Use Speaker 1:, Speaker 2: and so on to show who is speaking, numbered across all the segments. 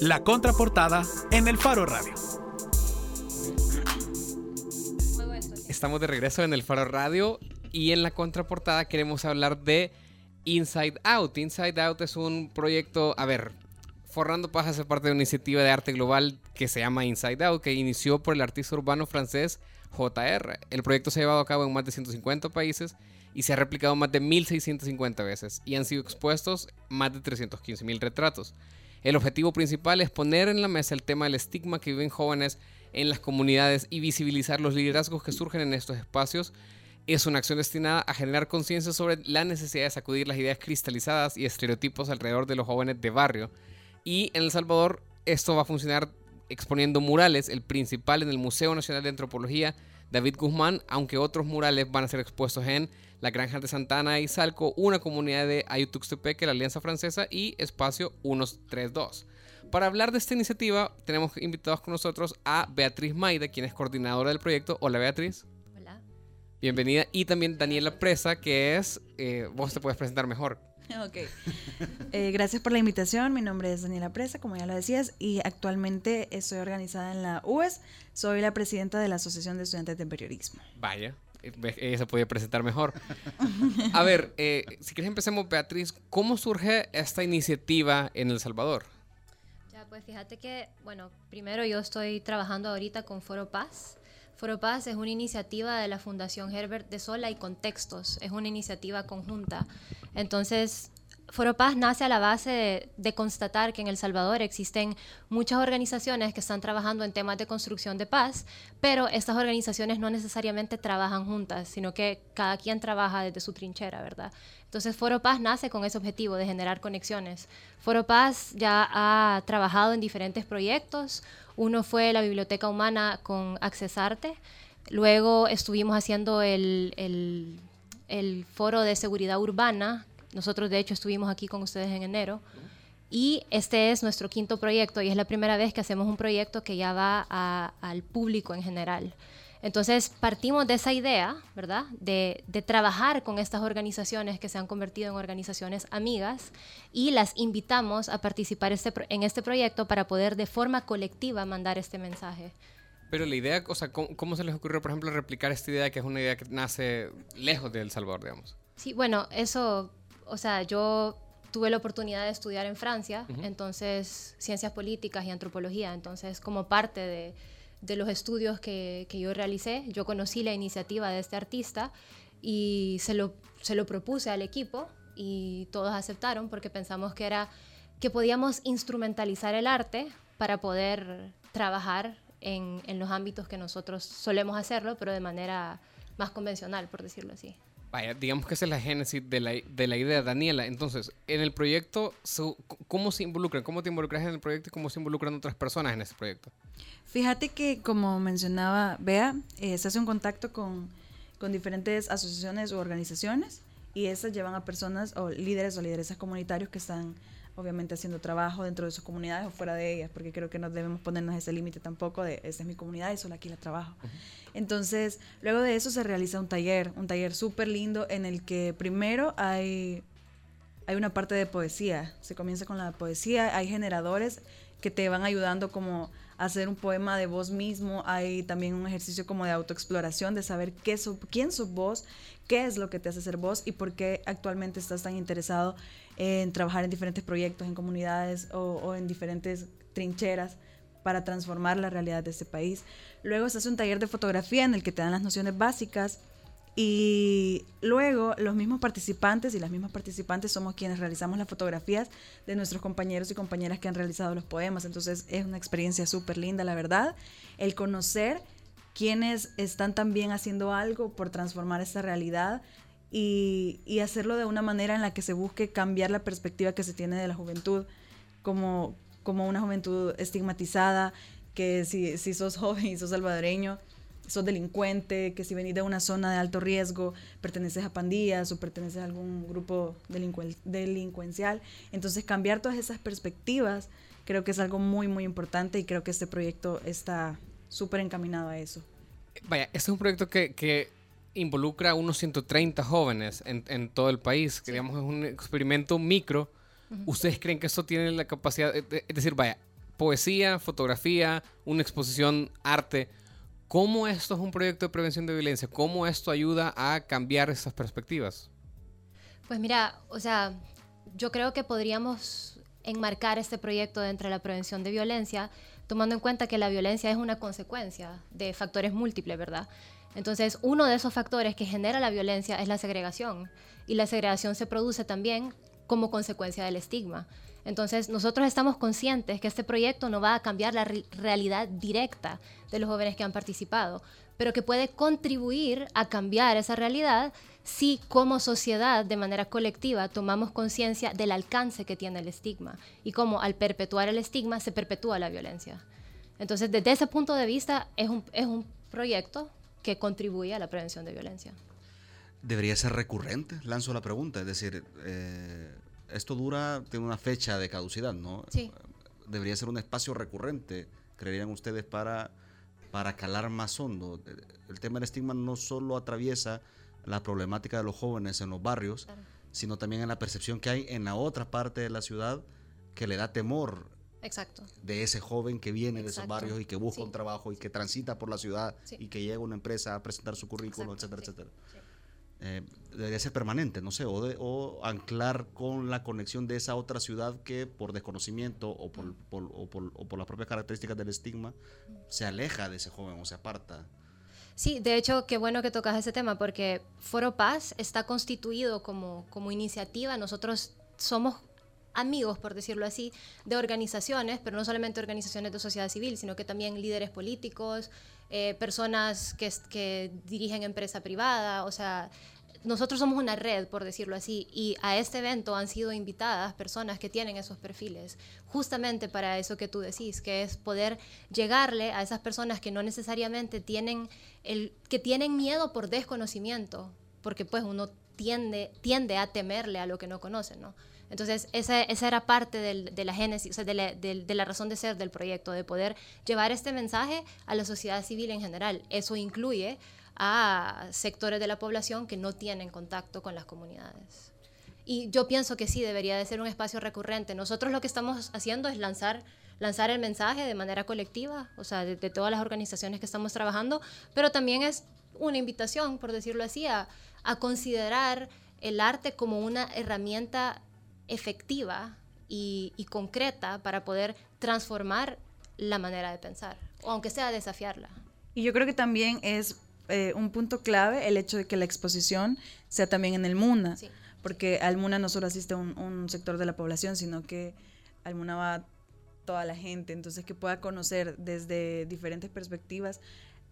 Speaker 1: La contraportada en el Faro Radio.
Speaker 2: Estamos de regreso en el Faro Radio y en la contraportada queremos hablar de Inside Out. Inside Out es un proyecto, a ver, Forrando Paz hace parte de una iniciativa de arte global que se llama Inside Out, que inició por el artista urbano francés JR. El proyecto se ha llevado a cabo en más de 150 países y se ha replicado más de 1650 veces y han sido expuestos más de 315.000 retratos. El objetivo principal es poner en la mesa el tema del estigma que viven jóvenes en las comunidades y visibilizar los liderazgos que surgen en estos espacios. Es una acción destinada a generar conciencia sobre la necesidad de sacudir las ideas cristalizadas y estereotipos alrededor de los jóvenes de barrio. Y en El Salvador esto va a funcionar exponiendo murales, el principal en el Museo Nacional de Antropología David Guzmán, aunque otros murales van a ser expuestos en la Granja de Santana y Salco, una comunidad de Ayutuxtepeque, la Alianza Francesa y Espacio 132. Para hablar de esta iniciativa, tenemos invitados con nosotros a Beatriz Maida, quien es coordinadora del proyecto. Hola Beatriz.
Speaker 3: Hola.
Speaker 2: Bienvenida. Y también Daniela Presa, que es, eh, vos te puedes presentar mejor.
Speaker 4: Ok. Eh, gracias por la invitación. Mi nombre es Daniela Presa, como ya lo decías, y actualmente estoy organizada en la UES. Soy la presidenta de la Asociación de Estudiantes de Periodismo.
Speaker 2: Vaya, ella se puede presentar mejor. A ver, eh, si quieres empecemos, Beatriz, ¿cómo surge esta iniciativa en El Salvador?
Speaker 3: Ya, pues fíjate que, bueno, primero yo estoy trabajando ahorita con Foro Paz. Foro Paz es una iniciativa de la Fundación Herbert de Sola y Contextos. Es una iniciativa conjunta. Entonces, Foro Paz nace a la base de, constatar que en El Salvador existen muchas organizaciones que están trabajando en temas de construcción de paz, pero estas organizaciones no necesariamente trabajan juntas, sino que cada quien trabaja desde su trinchera, ¿verdad? Entonces Foro Paz nace con ese objetivo de generar conexiones. Foro Paz ya ha trabajado en diferentes proyectos. Uno fue la Biblioteca Humana con Accesarte. Luego estuvimos haciendo el, el foro de seguridad urbana nosotros, de hecho, estuvimos aquí con ustedes en enero. Y este es nuestro quinto proyecto y es la primera vez que hacemos un proyecto que ya va al público en general. Entonces partimos de esa idea, ¿verdad? De, trabajar con estas organizaciones que se han convertido en organizaciones amigas y las invitamos a participar este, en este proyecto para poder de forma colectiva mandar este mensaje.
Speaker 2: Pero la idea, o sea, ¿cómo, ¿cómo, se les ocurrió, por ejemplo, replicar esta idea que es una idea que nace lejos de El Salvador, digamos?
Speaker 3: Sí, bueno, eso o sea, yo tuve la oportunidad de estudiar en Francia, entonces ciencias políticas y antropología, entonces como parte de, de los estudios que, que, yo realicé, yo conocí la iniciativa de este artista y se lo, se lo propuse al equipo y todos aceptaron porque pensamos que era que podíamos instrumentalizar el arte para poder trabajar en, en los ámbitos que nosotros solemos hacerlo, pero de manera más convencional, por decirlo así.
Speaker 2: Vaya, digamos que esa es la génesis de la, de la idea, Daniela. Entonces, en el proyecto, ¿cómo se involucran? ¿Cómo te involucras en el proyecto y cómo se involucran otras personas en ese proyecto?
Speaker 4: Fíjate que, como mencionaba Bea, eh, se hace un contacto con, con diferentes asociaciones u organizaciones y esas llevan a personas o líderes o lideresas comunitarios que están obviamente haciendo trabajo dentro de sus comunidades o fuera de ellas, porque creo que no debemos ponernos ese límite tampoco de esta es mi comunidad y solo aquí la trabajo. Entonces, luego de eso se realiza un taller, un taller súper lindo en el que primero hay, hay una parte de poesía, se comienza con la poesía, hay generadores que te van ayudando como hacer un poema de vos mismo, hay también un ejercicio como de autoexploración, de saber qué quién sos vos, qué es lo que te hace ser vos y por qué actualmente estás tan interesado en trabajar en diferentes proyectos, en comunidades o, en diferentes trincheras para transformar la realidad de este país. Luego se hace un taller de fotografía en el que te dan las nociones básicas y luego los mismos participantes y las mismas participantes somos quienes realizamos las fotografías de nuestros compañeros y compañeras que han realizado los poemas. Entonces es una experiencia súper linda, la verdad, el conocer quienes están también haciendo algo por transformar esta realidad y, y, hacerlo de una manera en la que se busque cambiar la perspectiva que se tiene de la juventud como, como una juventud estigmatizada, que si, si sos joven y sos salvadoreño, sos delincuente, que si venís de una zona de alto riesgo, perteneces a pandillas o perteneces a algún grupo delincuencial. Entonces cambiar todas esas perspectivas creo que es algo muy, muy importante y creo que este proyecto está súper encaminado a eso.
Speaker 2: Vaya, este es un proyecto que, que involucra a unos 130 jóvenes en, en todo el país, que digamos es un experimento micro. ¿Ustedes creen que eso tiene la capacidad, de, es decir, vaya, poesía, fotografía, una exposición, arte. ¿Cómo esto es un proyecto de prevención de violencia? ¿Cómo esto ayuda a cambiar esas perspectivas?
Speaker 3: Pues mira, o sea, yo creo que podríamos enmarcar este proyecto dentro de la prevención de violencia, tomando en cuenta que la violencia es una consecuencia de factores múltiples, ¿verdad? Entonces, uno de esos factores que genera la violencia es la segregación, y la segregación se produce también como consecuencia del estigma. Entonces, nosotros estamos conscientes que este proyecto no va a cambiar la realidad directa de los jóvenes que han participado, pero que puede contribuir a cambiar esa realidad si como sociedad, de manera colectiva, tomamos conciencia del alcance que tiene el estigma y cómo al perpetuar el estigma se perpetúa la violencia. Entonces, desde ese punto de vista, es un, es un proyecto que contribuye a la prevención de violencia.
Speaker 5: Debería ser recurrente, lanzo la pregunta, es decir, eh, esto dura, tiene una fecha de caducidad, ¿no?
Speaker 3: Sí.
Speaker 5: Debería ser un espacio recurrente, creerían ustedes, para, para calar más hondo. El tema del estigma no solo atraviesa la problemática de los jóvenes en los barrios, sino también en la percepción que hay en la otra parte de la ciudad que le da temor
Speaker 3: Exacto.
Speaker 5: de ese joven que viene de esos barrios y que busca un trabajo y que transita por la ciudad y que llega a una empresa a presentar su currículum, etcétera, etcétera. Eh, debería ser permanente, no sé, o, o, anclar con la conexión de esa otra ciudad que por desconocimiento o por, o por, o por las propias características del estigma se aleja de ese joven o se aparta.
Speaker 3: Sí, de hecho, qué bueno que tocas ese tema porque Foro Paz está constituido como, como iniciativa. Nosotros somos amigos, por decirlo así, de organizaciones, pero no solamente organizaciones de sociedad civil, sino que también líderes políticos, eh, personas que, dirigen empresa privada, o sea, nosotros somos una red, por decirlo así, y a este evento han sido invitadas personas que tienen esos perfiles, justamente para eso que tú decís, que es poder llegarle a esas personas que no necesariamente tienen, el, que tienen miedo por desconocimiento, porque pues uno tiende, tiende a temerle a lo que no conoce, ¿no? Entonces, esa, esa era parte del, de la génesis, o sea, de, la, de, de la razón de ser del proyecto, de poder llevar este mensaje a la sociedad civil en general. Eso incluye a sectores de la población que no tienen contacto con las comunidades. Y yo pienso que sí, debería de ser un espacio recurrente. Nosotros lo que estamos haciendo es lanzar, lanzar el mensaje de manera colectiva, o sea, de, todas las organizaciones que estamos trabajando, pero también es una invitación, por decirlo así, a, a considerar el arte como una herramienta efectiva y, y, concreta para poder transformar la manera de pensar, o aunque sea desafiarla.
Speaker 4: Y yo creo que también es eh, un punto clave el hecho de que la exposición sea también en el MUNA, porque al MUNA no solo asiste un, un, sector de la población, sino que al MUNA va toda la gente, entonces que pueda conocer desde diferentes perspectivas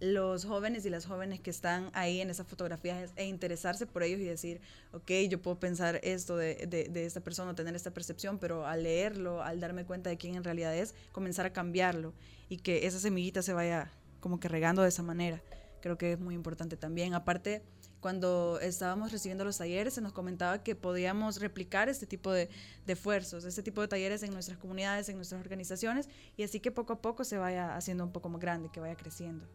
Speaker 4: los jóvenes y las jóvenes que están ahí en esas fotografías e interesarse por ellos y decir, ok, yo puedo pensar esto de, de, de, esta persona, tener esta percepción, pero al leerlo, al darme cuenta de quién en realidad es, comenzar a cambiarlo y que esa semillita se vaya como que regando de esa manera creo que es muy importante también. Aparte, cuando estábamos recibiendo los talleres, se nos comentaba que podíamos replicar este tipo de, de esfuerzos, este tipo de talleres en nuestras comunidades, en nuestras organizaciones, y así que poco a poco se vaya haciendo un poco más grande, que vaya creciendo.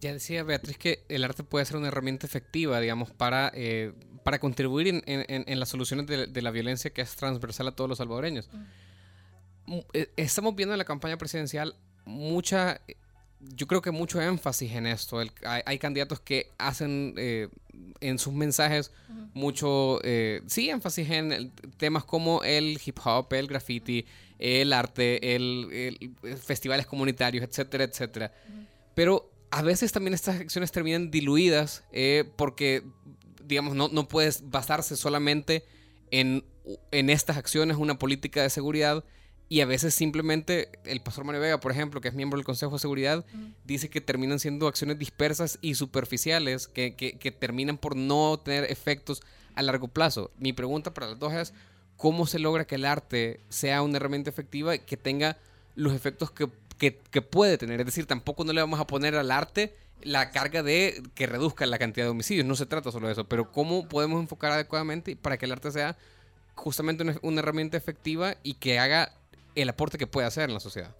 Speaker 2: Ya decía Beatriz que el arte puede ser una herramienta efectiva, digamos, para, eh, para contribuir en, en, en, las soluciones de, de, la violencia que es transversal a todos los salvadoreños. Mm. Estamos viendo en la campaña presidencial mucha yo creo que mucho énfasis en esto. hay, hay, candidatos que hacen eh, en sus mensajes uh -huh. mucho, eh, sí, énfasis en temas como el hip hop, el graffiti, el arte, el, el festivales comunitarios, etcétera, etcétera. Uh -huh. Pero a veces también estas acciones terminan diluidas eh, porque, digamos, no, no puedes basarse solamente en, en estas acciones, una política de seguridad, y a veces simplemente el pastor Mario Vega, por ejemplo, que es miembro del Consejo de Seguridad, dice que terminan siendo acciones dispersas y superficiales que, que, que, terminan por no tener efectos a largo plazo. Mi pregunta para las dos es, ¿cómo se logra que el arte sea una herramienta efectiva y que tenga los efectos que, que puede tener? Es decir, tampoco no le vamos a poner al arte la carga de que reduzca la cantidad de homicidios, no se trata solo de eso, pero ¿cómo podemos enfocar adecuadamente para que el arte sea justamente una, una herramienta efectiva y que haga el aporte que puede hacer en la sociedad.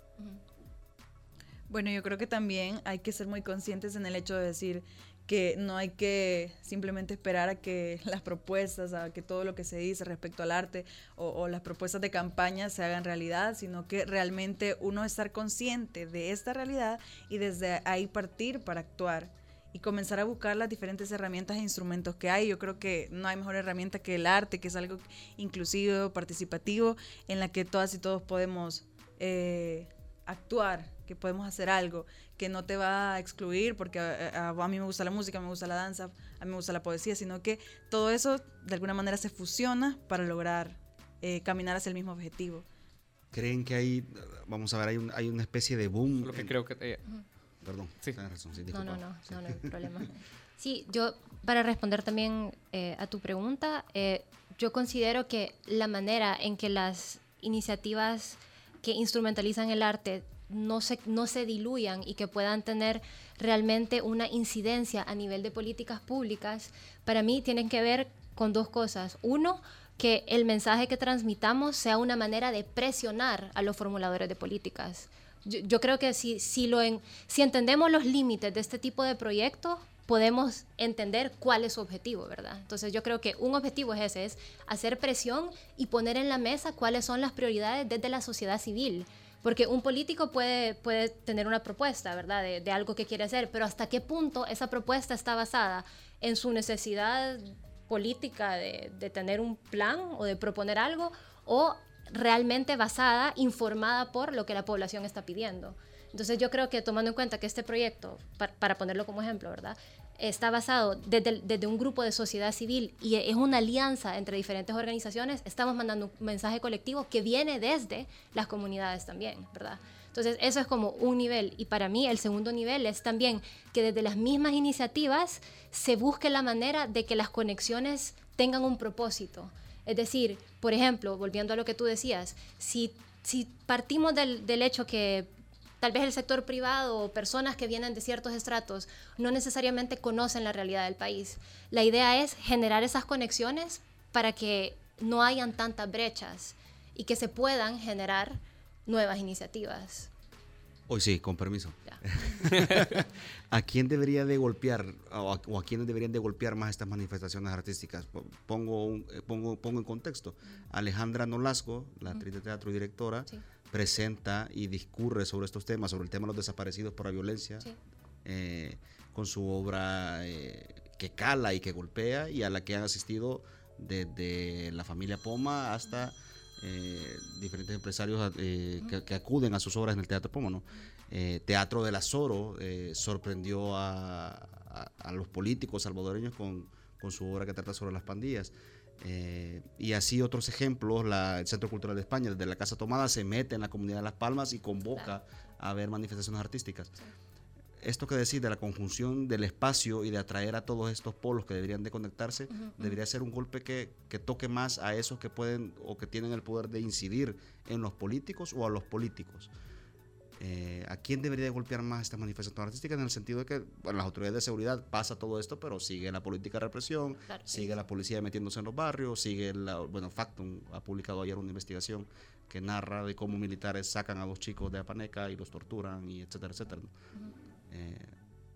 Speaker 4: Bueno, yo creo que también hay que ser muy conscientes en el hecho de decir que no hay que simplemente esperar a que las propuestas, a que todo lo que se dice respecto al arte o, las propuestas de campaña se hagan realidad, sino que realmente uno estar consciente de esta realidad y desde ahí partir para actuar y comenzar a buscar las diferentes herramientas e instrumentos que hay. Yo creo que no hay mejor herramienta que el arte, que es algo inclusivo, participativo, en la que todas y todos podemos eh, actuar, que podemos hacer algo que no te va a excluir porque a, mí me gusta la música, me gusta la danza, a mí me gusta la poesía, sino que todo eso de alguna manera se fusiona para lograr eh, caminar hacia el mismo objetivo.
Speaker 5: ¿Creen que hay, vamos a ver, hay, un, hay una especie de boom?
Speaker 2: Lo que creo que... Eh,
Speaker 5: Perdón,
Speaker 2: sí.
Speaker 5: razón, sí,
Speaker 3: no, no, no, no, no hay problema. Sí, yo, para responder también eh, a tu pregunta, yo considero que la manera en que las iniciativas que instrumentalizan el arte no se, no se diluyan y que puedan tener realmente una incidencia a nivel de políticas públicas, para mí tienen que ver con dos cosas. Uno, que el mensaje que transmitamos sea una manera de presionar a los formuladores de políticas. Yo, creo que si, si, lo si entendemos los límites de este tipo de proyectos, podemos entender cuál es su objetivo, ¿verdad? Entonces yo creo que un objetivo es ese, es hacer presión y poner en la mesa cuáles son las prioridades desde la sociedad civil. Porque un político puede, puede tener una propuesta, ¿verdad? De, algo que quiere hacer, pero hasta qué punto esa propuesta está basada en su necesidad política de, de tener un plan o de proponer algo, o realmente basada, informada por lo que la población está pidiendo. Entonces yo creo que tomando en cuenta que este proyecto, para, ponerlo como ejemplo, ¿verdad? Está basado desde, desde, un grupo de sociedad civil y es una alianza entre diferentes organizaciones, estamos mandando un mensaje colectivo que viene desde las comunidades también, ¿verdad? Entonces eso es como un nivel y para mí el segundo nivel es también que desde las mismas iniciativas se busque la manera de que las conexiones tengan un propósito. Es decir, por ejemplo, volviendo a lo que tú decías, si, si partimos del, del hecho que tal vez el sector privado o personas que vienen de ciertos estratos no necesariamente conocen la realidad del país. La idea es generar esas conexiones para que no hayan tantas brechas y que se puedan generar nuevas iniciativas.
Speaker 5: Hoy sí, con permiso. ¿A quién debería de golpear o a, quiénes deberían de golpear más estas manifestaciones artísticas? Pongo, eh, pongo, pongo en contexto. Alejandra Nolasco, la actriz de teatro y directora, presenta y discurre sobre estos temas, sobre el tema de los desaparecidos por la violencia, eh, con su obra eh, que cala y que golpea y a la que han asistido desde la familia Poma hasta eh, diferentes empresarios que, acuden a sus obras en el Teatro Poma. Teatro del Azoro sorprendió a, los políticos salvadoreños con, con su obra que trata sobre las pandillas. Eh, y así otros ejemplos, la, el Centro Cultural de España, desde la Casa Tomada, se mete en la comunidad de Las Palmas y convoca a ver manifestaciones artísticas. Esto que decir de la conjunción del espacio y de atraer a todos estos polos que deberían de conectarse, debería ser un golpe que, que, toque más a esos que pueden o que tienen el poder de incidir en los políticos o a los políticos. Eh, ¿A quién debería de golpear más estas manifestaciones artísticas? En el sentido de que, bueno, las autoridades de seguridad pasa todo esto, pero sigue la política de represión, sigue la policía metiéndose en los barrios, sigue la, bueno, Factum ha publicado ayer una investigación que narra de cómo militares sacan a dos chicos de Apaneca y los torturan y etcétera, etcétera. Eh,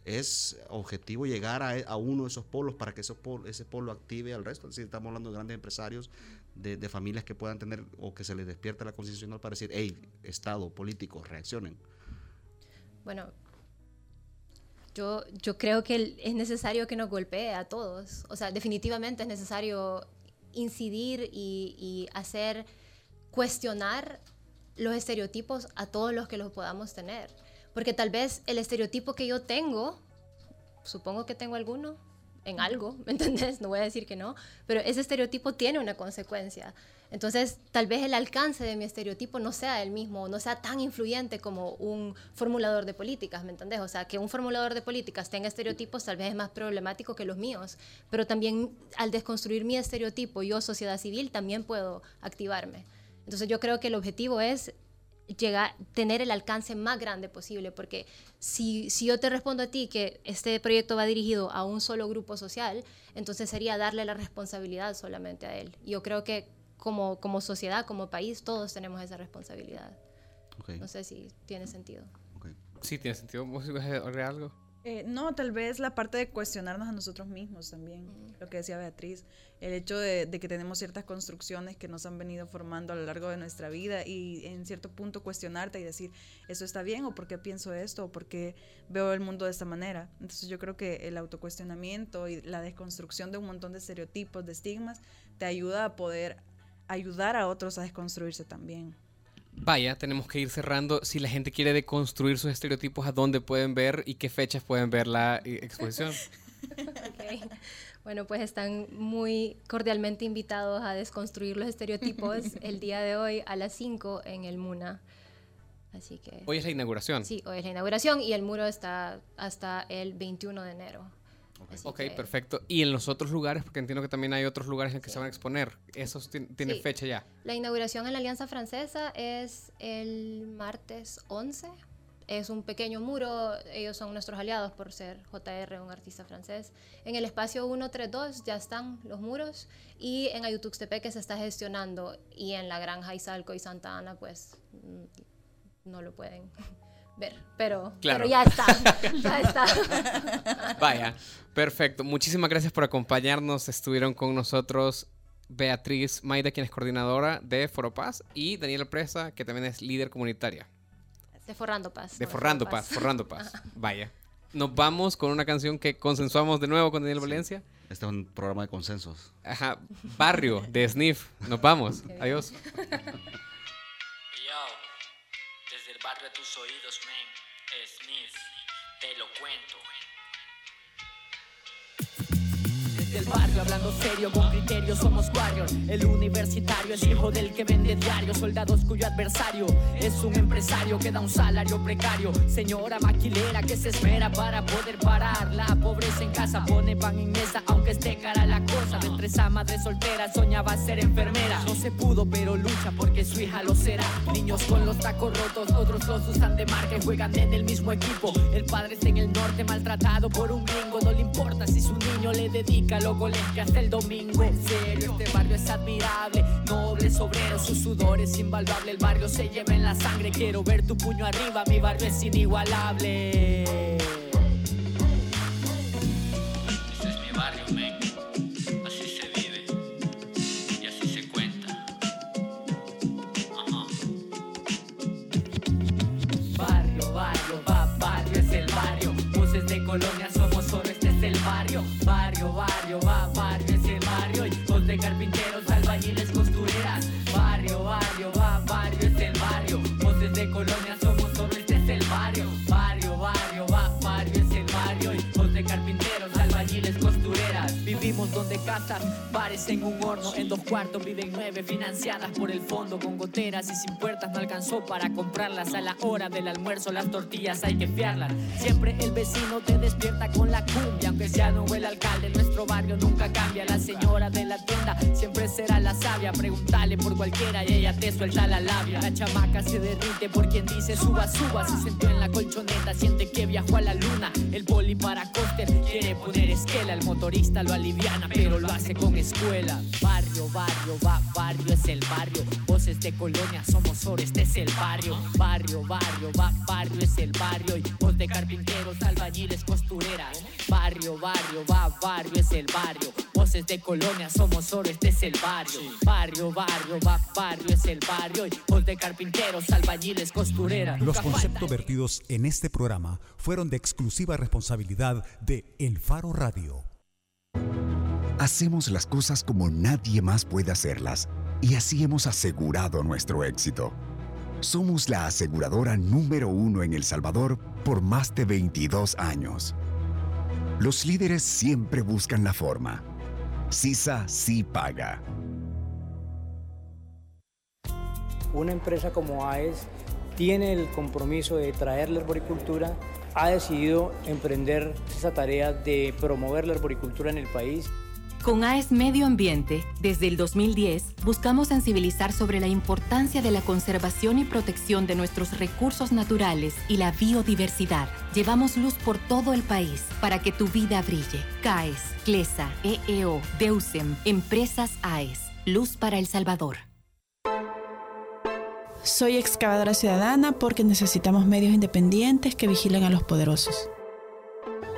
Speaker 5: es objetivo llegar a, uno de esos polos para que ese polo, ese polo active al resto. Es estamos hablando de grandes empresarios de, familias que puedan tener o que se les despierte la conciencia para decir, hey, Estado, políticos, reaccionen?
Speaker 3: Bueno, yo, yo creo que es necesario que nos golpee a todos. O sea, definitivamente es necesario incidir y hacer cuestionar los estereotipos a todos los que los podamos tener. Porque tal vez el estereotipo que yo tengo, supongo que tengo alguno, en algo, ¿me entendés? No voy a decir que no, pero ese estereotipo tiene una consecuencia. Entonces, tal vez el alcance de mi estereotipo no sea el mismo, no sea tan influyente como un formulador de políticas, ¿me entendés? O sea, que un formulador de políticas tenga estereotipos tal vez es más problemático que los míos, pero también al desconstruir mi estereotipo, yo, sociedad civil, también puedo activarme. Entonces, yo creo que el objetivo es llegar, tener el alcance más grande posible, porque si, si yo te respondo a ti que este proyecto va dirigido a un solo grupo social, entonces sería darle la responsabilidad solamente a él. Yo creo que como, como sociedad, como país, todos tenemos esa responsabilidad. No sé si tiene sentido.
Speaker 2: Sí, tiene sentido. ¿Vos ibas a algo?
Speaker 4: Eh, no, tal vez la parte de cuestionarnos a nosotros mismos también, lo que decía Beatriz, el hecho de, que tenemos ciertas construcciones que nos han venido formando a lo largo de nuestra vida y en cierto punto cuestionarte y decir, ¿eso está bien o por qué pienso esto o por qué veo el mundo de esta manera? Entonces yo creo que el autocuestionamiento y la desconstrucción de un montón de estereotipos, de estigmas, te ayuda a poder ayudar a otros a desconstruirse también.
Speaker 6: Vaya, tenemos que ir cerrando. Si la gente quiere deconstruir sus estereotipos, ¿a dónde pueden ver y qué fechas pueden ver la eh, exposición?
Speaker 3: Bueno, pues están muy cordialmente invitados a desconstruir los estereotipos el día de hoy a las 5 en el MUNA. Así que...
Speaker 6: Hoy es la inauguración.
Speaker 3: Sí, hoy es la inauguración y el muro está hasta el 21 de enero.
Speaker 6: Ok, perfecto. ¿Y en los otros lugares? Porque entiendo que también hay otros lugares en que se van a exponer. ¿Esos tienen fecha ya?
Speaker 3: La inauguración en la Alianza Francesa es el martes 11. Es un pequeño muro, ellos son nuestros aliados por ser JR, un artista francés. En el espacio 132 ya están los muros y en Ayutuxtepec que se está gestionando y en la Granja Izalco y Santa Ana pues mm, no lo pueden ver, pero, pero ya está, ya está.
Speaker 6: Vaya, perfecto. Muchísimas gracias por acompañarnos. Estuvieron con nosotros Beatriz Maida, quien es coordinadora de Foropaz, y Daniela Presa, que también es líder comunitaria.
Speaker 3: De Forrando Paz.
Speaker 6: De Forrando Paz, Forrando Paz. Vaya. Nos vamos con una canción que consensuamos de nuevo con Daniel Valencia.
Speaker 5: Este es un programa de consensos.
Speaker 6: Ajá. Barrio de Sniff. Nos vamos. Adiós. barrio a tus oídos, men. Smith, te lo cuento. Del barrio, hablando serio, con criterio, somos warriors. El universitario es hijo del que vende diario, soldados cuyo adversario es un empresario que da un salario precario. Señora maquilera que se espera para poder parar la pobreza en casa, pone pan en mesa, aunque esté cara la cosa. De tres madre soltera, soñaba ser enfermera. No se pudo, pero lucha porque su hija lo será. Niños con los tacos rotos, otros los usan de marca y juegan en el mismo equipo. El padre está en el norte, maltratado por un gringo. No le importa si su niño le dedica loco que hasta el domingo. En serio, este barrio es admirable. Nobles obreros, su sudor es invaluable. El barrio se lleva en la sangre. Quiero ver tu puño arriba, mi barrio es inigualable. Este es mi barrio, men. Así se vive y así se cuenta. Ajá. Barrio, barrio, va, barrio es el barrio. De colonia casas parecen un horno. En dos cuartos viven nueve, financiadas por el fondo. Con goteras y sin puertas no alcanzó para comprarlas. A la hora del almuerzo las tortillas hay que fiarlas. Siempre el vecino te despierta con la cumbia. Aunque sea no el alcalde, nuestro barrio nunca cambia. La señora de la tienda siempre será la sabia. Pregúntale por cualquiera y ella te suelta la labia. La chamaca se derrite por quien dice suba, suba. Se sentó en la colchoneta, siente que viajó a la luna. El poli para coster quiere poner esquela. El motorista lo aliviana, pero lo hace con escuela. Barrio, barrio, va, barrio es el barrio. Voces de colonia, somos oro, este es el barrio. Barrio, barrio, va, barrio es el barrio. Y voz de carpinteros, albañiles, costureras. Barrio, barrio, va, barrio es el barrio. Voces de colonia, somos oro, este es el barrio. Barrio, barrio, va, barrio es el barrio. Y voz de carpinteros, albañiles, costureras.
Speaker 7: Los conceptos vertidos en este programa fueron de exclusiva responsabilidad de El Faro Radio.
Speaker 8: Hacemos las cosas como nadie más puede hacerlas y así hemos asegurado nuestro éxito. Somos la aseguradora número uno en El Salvador por más de 22 años. Los líderes siempre buscan la forma. CISA sí paga.
Speaker 9: Una empresa como AES tiene el compromiso de traer la arboricultura, ha decidido emprender esa tarea de promover la arboricultura en el país.
Speaker 10: Con AES Medio Ambiente, desde el 2010, buscamos sensibilizar sobre la importancia de la conservación y protección de nuestros recursos naturales y la biodiversidad. Llevamos luz por todo el país para que tu vida brille. CAES, CLESA, EEO, DEUSEM, Empresas AES. Luz para El Salvador.
Speaker 11: Soy excavadora ciudadana porque necesitamos medios independientes que vigilen a los poderosos.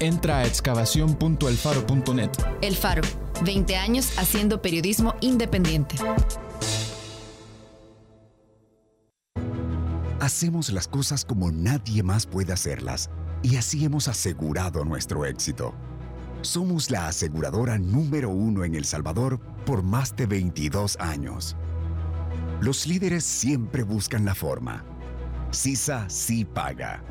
Speaker 12: Entra a excavación.elfaro.net.
Speaker 13: El Faro, 20 años haciendo periodismo independiente.
Speaker 8: Hacemos las cosas como nadie más puede hacerlas y así hemos asegurado nuestro éxito. Somos la aseguradora número uno en El Salvador por más de 22 años. Los líderes siempre buscan la forma. CISA sí paga.